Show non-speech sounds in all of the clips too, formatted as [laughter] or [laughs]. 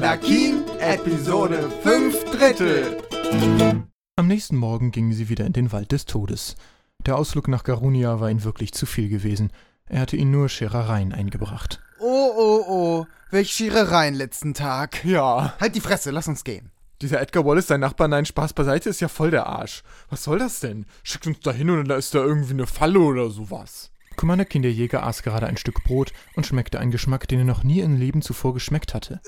Keen, Episode 5 Drittel. Am nächsten Morgen gingen sie wieder in den Wald des Todes. Der Ausflug nach Garunia war ihnen wirklich zu viel gewesen. Er hatte ihnen nur Scherereien eingebracht. Oh, oh, oh. Welch Scherereien letzten Tag. Ja, Halt die Fresse, lass uns gehen. dieser Edgar Wallace, sein Nachbar, nein, Spaß beiseite, ist ja voll der Arsch. Was soll das denn? Schickt uns da hin und da ist da irgendwie eine Falle oder sowas. Commander Kinderjäger aß gerade ein Stück Brot und schmeckte einen Geschmack, den er noch nie im Leben zuvor geschmeckt hatte.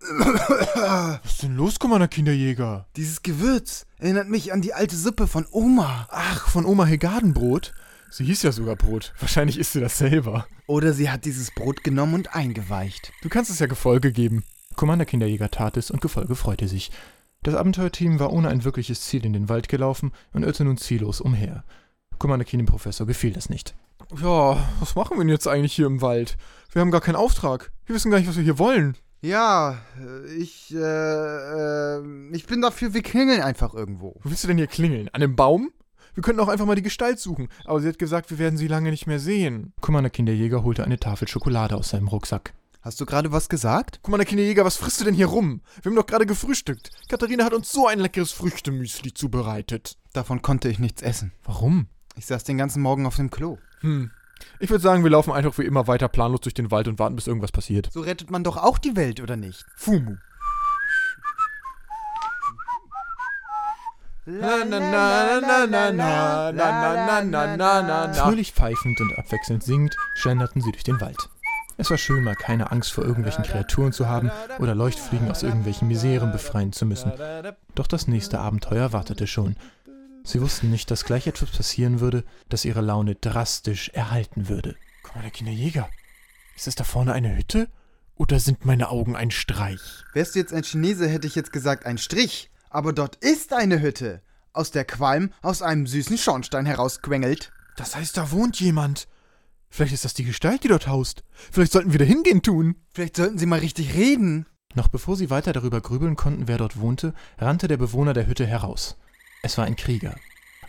Was ist denn los, Commander Kinderjäger? Dieses Gewürz erinnert mich an die alte Suppe von Oma. Ach, von Oma Hilgardenbrot? Sie hieß ja sogar Brot. Wahrscheinlich isst sie das selber. Oder sie hat dieses Brot genommen und eingeweicht. Du kannst es ja Gefolge geben. Commander Kinderjäger tat es und Gefolge freute sich. Das Abenteuerteam war ohne ein wirkliches Ziel in den Wald gelaufen und irrte nun ziellos umher. Commander Keen dem Professor gefiel das nicht. Ja, was machen wir denn jetzt eigentlich hier im Wald? Wir haben gar keinen Auftrag. Wir wissen gar nicht, was wir hier wollen. Ja, äh, ich, äh, äh, ich bin dafür, wir klingeln einfach irgendwo. Wo willst du denn hier klingeln? An einem Baum? Wir könnten auch einfach mal die Gestalt suchen, aber sie hat gesagt, wir werden sie lange nicht mehr sehen. Commander Kinderjäger holte eine Tafel Schokolade aus seinem Rucksack. Hast du gerade was gesagt? Der Kinderjäger, was frisst du denn hier rum? Wir haben doch gerade gefrühstückt. Katharina hat uns so ein leckeres Früchtemüsli zubereitet. Davon konnte ich nichts essen. Warum? Ich saß den ganzen Morgen auf dem Klo. Hm. Ich würde sagen, wir laufen einfach wie immer weiter planlos durch den Wald und warten, bis irgendwas passiert. So rettet man doch auch die Welt, oder nicht? Fumu. Fröhlich pfeifend und abwechselnd singend schlenderten sie durch den Wald. Es war schön, mal keine Angst vor irgendwelchen Kreaturen zu haben oder Leuchtfliegen aus irgendwelchen Miseren befreien zu müssen. Doch das nächste Abenteuer wartete schon. Sie wussten nicht, dass gleich etwas passieren würde, das ihre Laune drastisch erhalten würde. Guck mal, der Kinderjäger. Ist das da vorne eine Hütte? Oder sind meine Augen ein Streich? Wärst du jetzt ein Chinese, hätte ich jetzt gesagt ein Strich. Aber dort ist eine Hütte, aus der Qualm aus einem süßen Schornstein herausquengelt. Das heißt, da wohnt jemand. Vielleicht ist das die Gestalt, die dort haust. Vielleicht sollten wir da hingehen tun. Vielleicht sollten sie mal richtig reden. Noch bevor sie weiter darüber grübeln konnten, wer dort wohnte, rannte der Bewohner der Hütte heraus. Es war ein Krieger.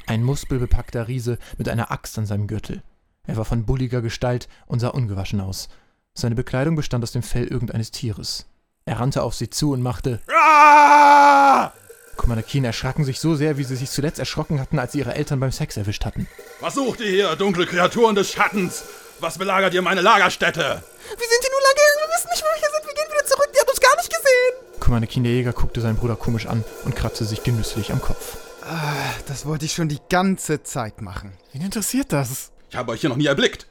Ein muskelbepackter Riese mit einer Axt an seinem Gürtel. Er war von bulliger Gestalt und sah ungewaschen aus. Seine Bekleidung bestand aus dem Fell irgendeines Tieres. Er rannte auf sie zu und machte Ah! Commander Keen erschraken sich so sehr, wie sie sich zuletzt erschrocken hatten, als sie ihre Eltern beim Sex erwischt hatten. Was sucht ihr hier, dunkle Kreaturen des Schattens? Was belagert ihr meine Lagerstätte? Wir sind hier nur lange, wir wissen nicht, wo wir hier sind. Wir gehen wieder zurück, die haben uns gar nicht gesehen. Commander Keen der Jäger guckte seinen Bruder komisch an und kratzte sich genüsslich am Kopf. Ah, das wollte ich schon die ganze Zeit machen. Wen interessiert das? Ich habe euch hier noch nie erblickt.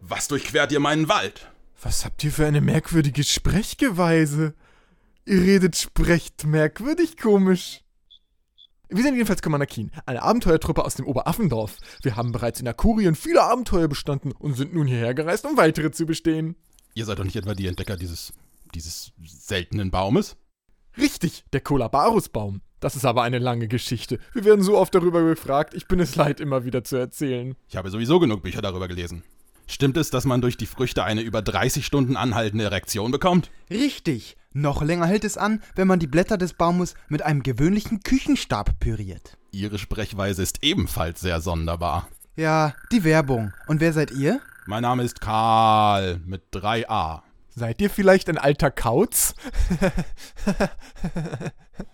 Was durchquert ihr meinen Wald? Was habt ihr für eine merkwürdige Sprechgeweise? Ihr redet, sprecht merkwürdig komisch. Wir sind jedenfalls Commander Keen, eine Abenteuertruppe aus dem Oberaffendorf. Wir haben bereits in Akurien viele Abenteuer bestanden und sind nun hierher gereist, um weitere zu bestehen. Ihr seid doch nicht etwa die Entdecker dieses, dieses seltenen Baumes? Richtig, der Kolabarusbaum. Das ist aber eine lange Geschichte. Wir werden so oft darüber gefragt, ich bin es leid, immer wieder zu erzählen. Ich habe sowieso genug Bücher darüber gelesen. Stimmt es, dass man durch die Früchte eine über 30 Stunden anhaltende Erektion bekommt? Richtig. Noch länger hält es an, wenn man die Blätter des Baumes mit einem gewöhnlichen Küchenstab püriert. Ihre Sprechweise ist ebenfalls sehr sonderbar. Ja, die Werbung. Und wer seid ihr? Mein Name ist Karl mit 3a. Seid ihr vielleicht ein alter Kauz? [laughs]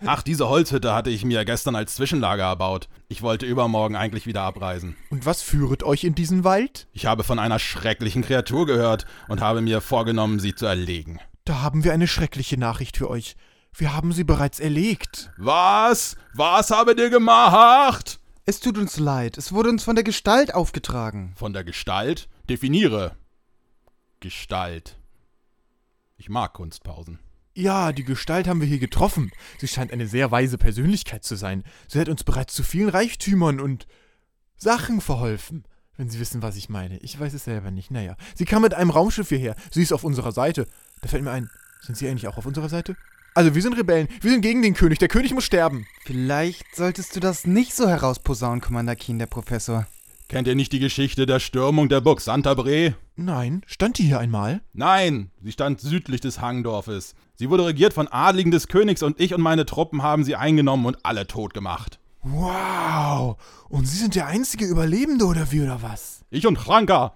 Ach, diese Holzhütte hatte ich mir gestern als Zwischenlager erbaut. Ich wollte übermorgen eigentlich wieder abreisen. Und was führet euch in diesen Wald? Ich habe von einer schrecklichen Kreatur gehört und habe mir vorgenommen, sie zu erlegen. Da haben wir eine schreckliche Nachricht für euch. Wir haben sie bereits erlegt. Was? Was habe ihr gemacht? Es tut uns leid, es wurde uns von der Gestalt aufgetragen. Von der Gestalt? Definiere. Gestalt. Ich mag Kunstpausen. Ja, die Gestalt haben wir hier getroffen. Sie scheint eine sehr weise Persönlichkeit zu sein. Sie hat uns bereits zu vielen Reichtümern und Sachen verholfen. Wenn Sie wissen, was ich meine. Ich weiß es selber nicht. Naja. Sie kam mit einem Raumschiff hierher. Sie ist auf unserer Seite. Da fällt mir ein, sind Sie eigentlich auch auf unserer Seite? Also, wir sind Rebellen. Wir sind gegen den König. Der König muss sterben. Vielleicht solltest du das nicht so herausposaunen, Commander Keen, der Professor. Kennt ihr nicht die Geschichte der Stürmung der Burg Santabre? Nein, stand die hier einmal? Nein, sie stand südlich des Hangdorfes. Sie wurde regiert von Adligen des Königs und ich und meine Truppen haben sie eingenommen und alle tot gemacht. Wow. Und Sie sind der einzige Überlebende oder wie oder was? Ich und Chranka.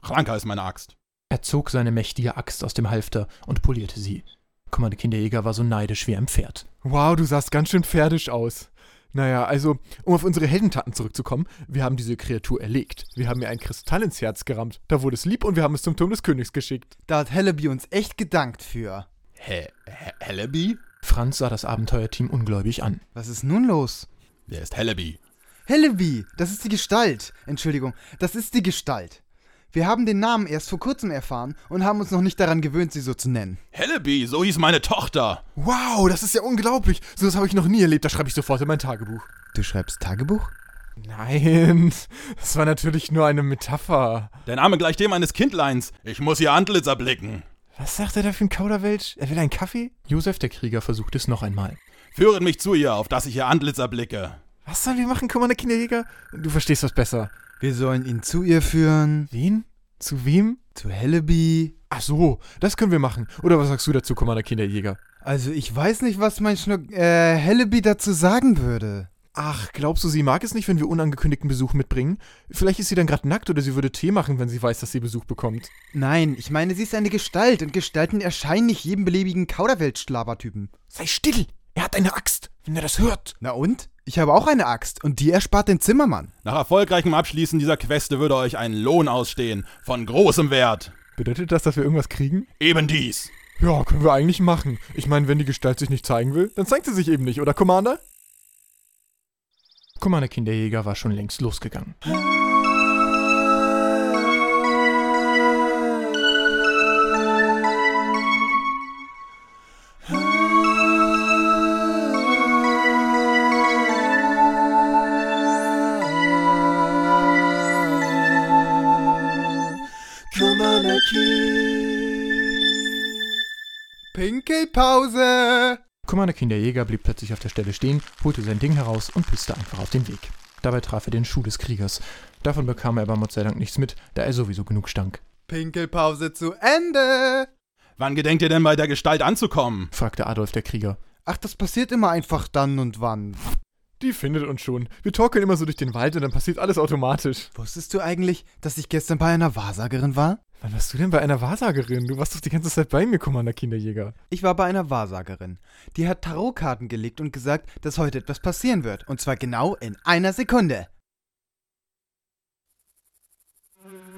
Chranka ist meine Axt. Er zog seine mächtige Axt aus dem Halfter und polierte sie. Kommande Kinderjäger war so neidisch wie ein Pferd. Wow, du sahst ganz schön pferdisch aus. Naja, also, um auf unsere Heldentaten zurückzukommen, wir haben diese Kreatur erlegt. Wir haben ihr ein Kristall ins Herz gerammt. Da wurde es lieb und wir haben es zum Turm des Königs geschickt. Da hat Hellaby uns echt gedankt für. Hä? Hä- Hellaby? Franz sah das Abenteuerteam ungläubig an. Was ist nun los? Wer ist Hellaby? Hellaby, das ist die Gestalt. Entschuldigung, das ist die Gestalt. Wir haben den Namen erst vor kurzem erfahren und haben uns noch nicht daran gewöhnt, sie so zu nennen. Hellaby, so hieß meine Tochter. Wow, das ist ja unglaublich. So was habe ich noch nie erlebt. Das schreibe ich sofort in mein Tagebuch. Du schreibst Tagebuch? Nein, [laughs] das war natürlich nur eine Metapher. Der Name gleich dem eines Kindleins. Ich muss ihr Antlitz erblicken. Was sagt er da für ein Kauderwelsch? Er will einen Kaffee? Josef der Krieger versucht es noch einmal. Führet mich zu ihr, auf dass ich ihr Antlitz erblicke. Was sollen wir machen, Kommandant Kinderjäger? Du verstehst das besser. Wir sollen ihn zu ihr führen. Wen? Zu wem? Zu Hellaby. Ach so, das können wir machen. Oder was sagst du dazu, Kommandant Kinderjäger? Also ich weiß nicht, was mein Schnuck äh, Hellaby dazu sagen würde. Ach, glaubst du, sie mag es nicht, wenn wir unangekündigten Besuch mitbringen? Vielleicht ist sie dann gerade nackt oder sie würde Tee machen, wenn sie weiß, dass sie Besuch bekommt. Nein, ich meine, sie ist eine Gestalt und Gestalten erscheinen nicht jedem beliebigen Kauderwelsch-Schlabertypen. Sei still! Er hat eine Axt, wenn er das hört. Na und? Ich habe auch eine Axt und die erspart den Zimmermann. Nach erfolgreichem Abschließen dieser Queste würde euch ein Lohn ausstehen. Von großem Wert. Bedeutet das, dass wir irgendwas kriegen? Eben dies. Ja, können wir eigentlich machen. Ich meine, wenn die Gestalt sich nicht zeigen will, dann zeigt sie sich eben nicht, oder Commander? Kommande Kinderjäger war schon längst losgegangen. Pinkelpause! Kommande Kinderjäger blieb plötzlich auf der Stelle stehen, holte sein Ding heraus und pisste einfach auf den Weg. Dabei traf er den Schuh des Kriegers. Davon bekam er aber Gott sei Dank nichts mit, da er sowieso genug stank. Pinkelpause zu Ende! Wann gedenkt ihr denn bei der Gestalt anzukommen? fragte Adolf der Krieger. Ach, das passiert immer einfach dann und wann. Die findet uns schon. Wir torkeln immer so durch den Wald und dann passiert alles automatisch. Wusstest du eigentlich, dass ich gestern bei einer Wahrsagerin war? Wann warst du denn bei einer Wahrsagerin? Du warst doch die ganze Zeit bei mir, Commander Kinderjäger. Ich war bei einer Wahrsagerin. Die hat Tarotkarten gelegt und gesagt, dass heute etwas passieren wird. Und zwar genau in einer Sekunde.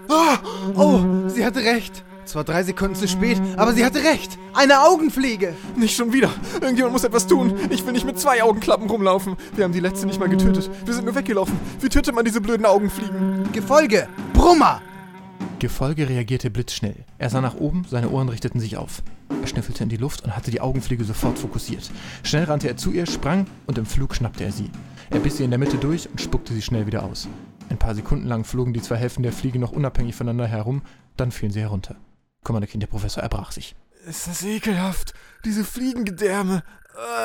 Ah! Oh, sie hatte recht. Zwar drei Sekunden zu spät, aber sie hatte recht. Eine Augenpflege. Nicht schon wieder. Irgendjemand muss etwas tun. Ich will nicht mit zwei Augenklappen rumlaufen. Wir haben die letzte nicht mal getötet. Wir sind nur weggelaufen. Wie tötet man diese blöden Augenfliegen? Gefolge. Brummer. Gefolge reagierte blitzschnell. Er sah nach oben, seine Ohren richteten sich auf. Er schnüffelte in die Luft und hatte die Augenfliege sofort fokussiert. Schnell rannte er zu ihr, sprang und im Flug schnappte er sie. Er biss sie in der Mitte durch und spuckte sie schnell wieder aus. Ein paar Sekunden lang flogen die zwei Hälften der Fliege noch unabhängig voneinander herum, dann fielen sie herunter. Kommanderkind, der Professor erbrach sich. Ist das ekelhaft. Diese Fliegengedärme.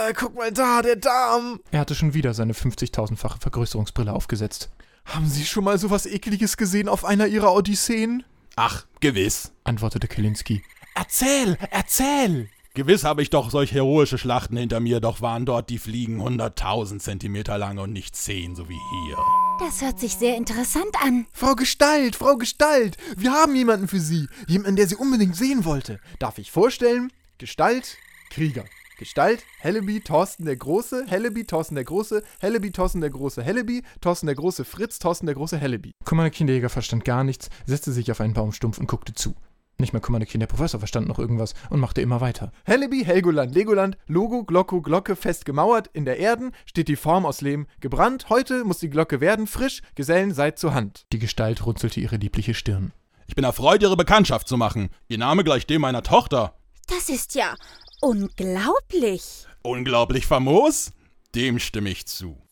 Äh, guck mal da, der Darm. Er hatte schon wieder seine 50.000-fache Vergrößerungsbrille aufgesetzt. Haben Sie schon mal sowas Ekeliges gesehen auf einer Ihrer Odysseen? Ach, gewiss. antwortete Kelinski. Erzähl, erzähl! Gewiss habe ich doch solch heroische Schlachten hinter mir, doch waren dort die Fliegen hunderttausend Zentimeter lang und nicht zehn, so wie hier. Das hört sich sehr interessant an. Frau Gestalt, Frau Gestalt, wir haben jemanden für Sie. Jemanden, der Sie unbedingt sehen wollte. Darf ich vorstellen? Gestalt, Krieger. Gestalt, Helleby, Thorsten der Große, Helleby, Thorsten der Große, Helleby, Thorsten der Große, Helleby, Thorsten der Große, Fritz, Thorsten der Große, Helleby. Commander Kinderjäger verstand gar nichts, setzte sich auf einen Baumstumpf und guckte zu. Nicht mal Commander Kind, der Professor verstand noch irgendwas und machte immer weiter. Helleby, Helgoland, Legoland, Logo, Glocko, Glocke, fest gemauert, in der Erden steht die Form aus Lehm gebrannt, heute muss die Glocke werden, frisch, Gesellen seid zur Hand. Die Gestalt runzelte ihre liebliche Stirn. Ich bin erfreut, Ihre Bekanntschaft zu machen. Ihr Name gleich dem meiner Tochter. Das ist ja unglaublich. Unglaublich famos? Dem stimme ich zu.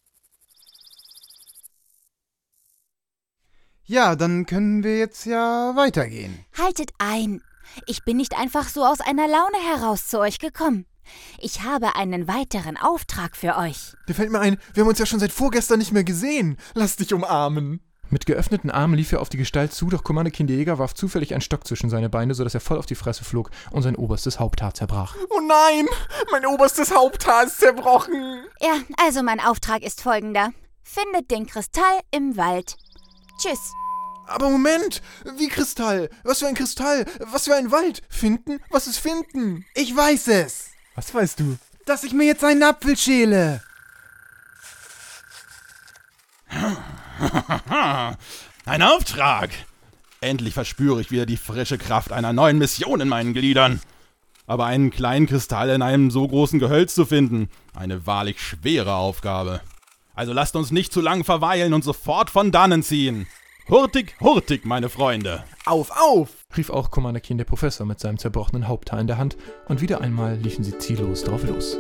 Ja, dann können wir jetzt ja weitergehen. Haltet ein. Ich bin nicht einfach so aus einer Laune heraus zu euch gekommen. Ich habe einen weiteren Auftrag für euch. Dir fällt mir ein, wir haben uns ja schon seit vorgestern nicht mehr gesehen. Lass dich umarmen. Mit geöffneten Armen lief er auf die Gestalt zu, doch Commander Kinderjäger warf zufällig einen Stock zwischen seine Beine, sodass er voll auf die Fresse flog und sein oberstes Haupthaar zerbrach. Oh nein, mein oberstes Haupthaar ist zerbrochen. Ja, also mein Auftrag ist folgender. Findet den Kristall im Wald. Tschüss. Aber Moment! Wie Kristall? Was für ein Kristall? Was für ein Wald? Finden? Was ist finden? Ich weiß es. Was weißt du? Dass ich mir jetzt einen Apfel schäle. [laughs] Ein Auftrag! Endlich verspüre ich wieder die frische Kraft einer neuen Mission in meinen Gliedern. Aber einen kleinen Kristall in einem so großen Gehölz zu finden, eine wahrlich schwere Aufgabe. Also lasst uns nicht zu lang verweilen und sofort von dannen ziehen. Hurtig, hurtig, meine Freunde. Auf, auf! rief auch Commander Keen der Professor mit seinem zerbrochenen Haupthaar in der Hand, und wieder einmal liefen sie ziellos drauf los.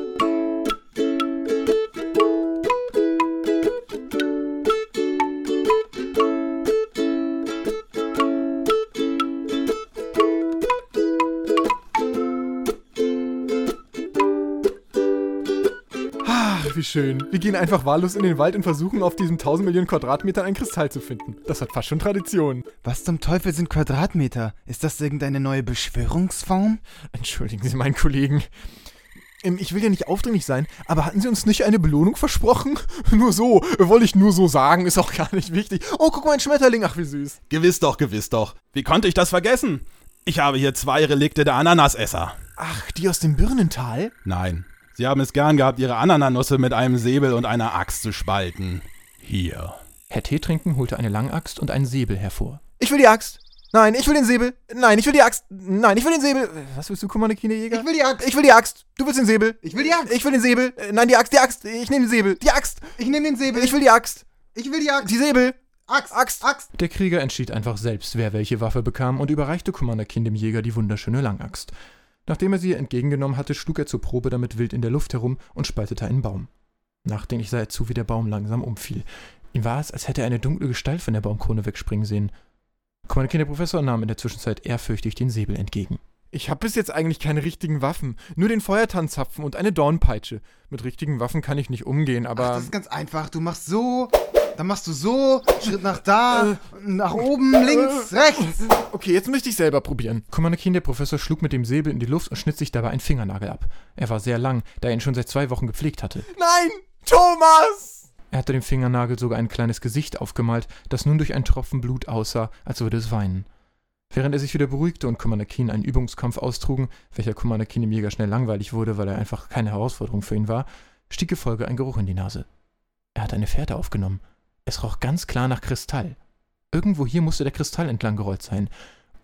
Ach, wie schön. Wir gehen einfach wahllos in den Wald und versuchen auf diesen 1000 Millionen Quadratmetern einen Kristall zu finden. Das hat fast schon Tradition. Was zum Teufel sind Quadratmeter? Ist das irgendeine neue Beschwörungsform? Entschuldigen Sie meinen Kollegen. Ähm, Ich will ja nicht aufdringlich sein, aber hatten Sie uns nicht eine Belohnung versprochen? [laughs] Nur so, wollte ich nur so sagen, ist auch gar nicht wichtig. Oh, guck mal, ein Schmetterling, ach wie süß. Gewiss doch, gewiss doch. Wie konnte ich das vergessen? Ich habe hier zwei Relikte der Ananasesser. Ach, die aus dem Birnental? Nein, sie haben es gern gehabt, ihre Anananusse mit einem Säbel und einer Axt zu spalten. Hier. Herr Teetrinken holte eine Langaxt und einen Säbel hervor. Ich will die Axt. Nein, ich will den Säbel. Nein, ich will die Axt. Nein, ich will den Säbel. Was willst du, Commander Kinejäger? Ich will die Axt. Ich will die Axt. Du willst den Säbel. Ich will die Axt. Ich will den Säbel. Äh, Nein, die Axt, die Axt. Ich nehme den Säbel. Die Axt. Ich nehme den Säbel. Ich will die Axt. ich will die Axt. Die Säbel. Axt. Axt. Axt. Der Krieger entschied einfach selbst, wer welche Waffe bekam, und überreichte Commander Keen dem Jäger die wunderschöne Langaxt. Nachdem er sie entgegengenommen hatte, schlug er zur Probe damit wild in der Luft herum und spaltete einen Baum. Nachdenklich sah er zu, wie der Baum langsam umfiel. Ihm war es, als hätte er eine dunkle Gestalt von der Baumkrone wegspringen sehen. Keen, der Professor, nahm in der Zwischenzeit ehrfürchtig den Säbel entgegen. Ich habe bis jetzt eigentlich keine richtigen Waffen. Nur den Feuertanzapfen und eine Dornpeitsche. Mit richtigen Waffen kann ich nicht umgehen, Ach, aber. das ist ganz einfach. Du machst so, dann machst du so, Schritt nach da, nach oben, links, rechts. okay, jetzt möchte ich selber probieren. Keen, der Professor, schlug mit dem Säbel in die Luft und schnitt sich dabei einen Fingernagel ab. Er war sehr lang, da er ihn schon seit zwei Wochen gepflegt hatte. Nein! Thomas! Er hatte dem Fingernagel sogar ein kleines Gesicht aufgemalt, das nun durch einen Tropfen Blut aussah, als würde es weinen. Während er sich wieder beruhigte und Commander Keen einen Übungskampf austrugen, welcher Commander Keen im Jäger schnell langweilig wurde, weil er einfach keine Herausforderung für ihn war, stieg Gefolge ein Geruch in die Nase. Er hatte eine Fährte aufgenommen. Es roch ganz klar nach Kristall. Irgendwo hier musste der Kristall entlang gerollt sein.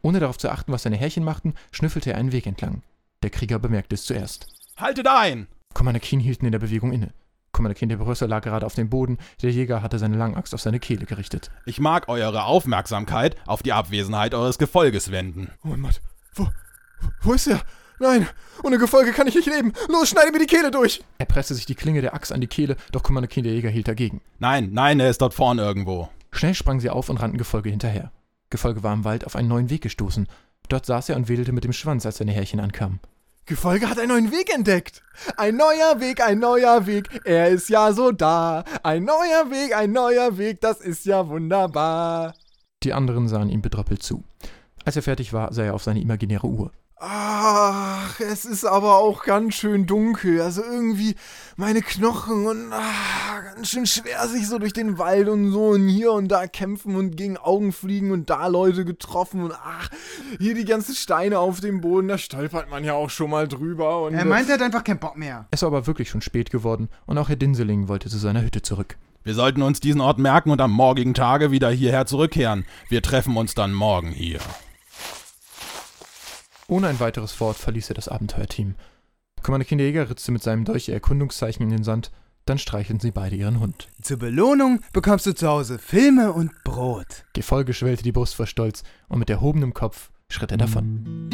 Ohne darauf zu achten, was seine Härchen machten, schnüffelte er einen Weg entlang. Der Krieger bemerkte es zuerst. Haltet ein! Commander Keen hielten in der Bewegung inne. Commander Keen, der Professor, lag gerade auf dem Boden, der Jäger hatte seine Langaxt auf seine Kehle gerichtet. Ich mag eure Aufmerksamkeit auf die Abwesenheit eures Gefolges wenden. Oh mein Gott. Wo, wo ist er? Nein, ohne Gefolge kann ich nicht leben. Los, schneide mir die Kehle durch. Er presste sich die Klinge der Axt an die Kehle, doch Commander Keen, der Jäger, hielt dagegen. Nein, nein, er ist dort vorn irgendwo. Schnell sprangen sie auf und rannten Gefolge hinterher. Gefolge war im Wald auf einen neuen Weg gestoßen. Dort saß er und wedelte mit dem Schwanz, als seine Härchen ankamen. Gefolge hat einen neuen Weg entdeckt. Ein neuer Weg, ein neuer Weg. Er ist ja so da. Ein neuer Weg, ein neuer Weg. Das ist ja wunderbar. Die anderen sahen ihm betröppelt zu. Als er fertig war, sah er auf seine imaginäre Uhr. Ach, es ist aber auch ganz schön dunkel. Also irgendwie meine Knochen und ah, ganz schön schwer sich so durch den Wald und so und hier und da kämpfen und gegen Augen fliegen und da Leute getroffen und ach, hier die ganzen Steine auf dem Boden, da stolpert man ja auch schon mal drüber und Er meint, er hat einfach keinen Bock mehr. Es war aber wirklich schon spät geworden und auch Herr Dinseling wollte zu seiner Hütte zurück. Wir sollten uns diesen Ort merken und am morgigen Tage wieder hierher zurückkehren. Wir treffen uns dann morgen hier. Ohne ein weiteres Wort verließ er das Abenteuerteam. Commander Keen, der Jäger ritzte mit seinem Dolch ihr Erkundungszeichen in den Sand, dann streichelten sie beide ihren Hund. Zur Belohnung bekommst du zu Hause Filme und Brot. Gefolge schwellte die Brust vor Stolz und mit erhobenem Kopf schritt er davon.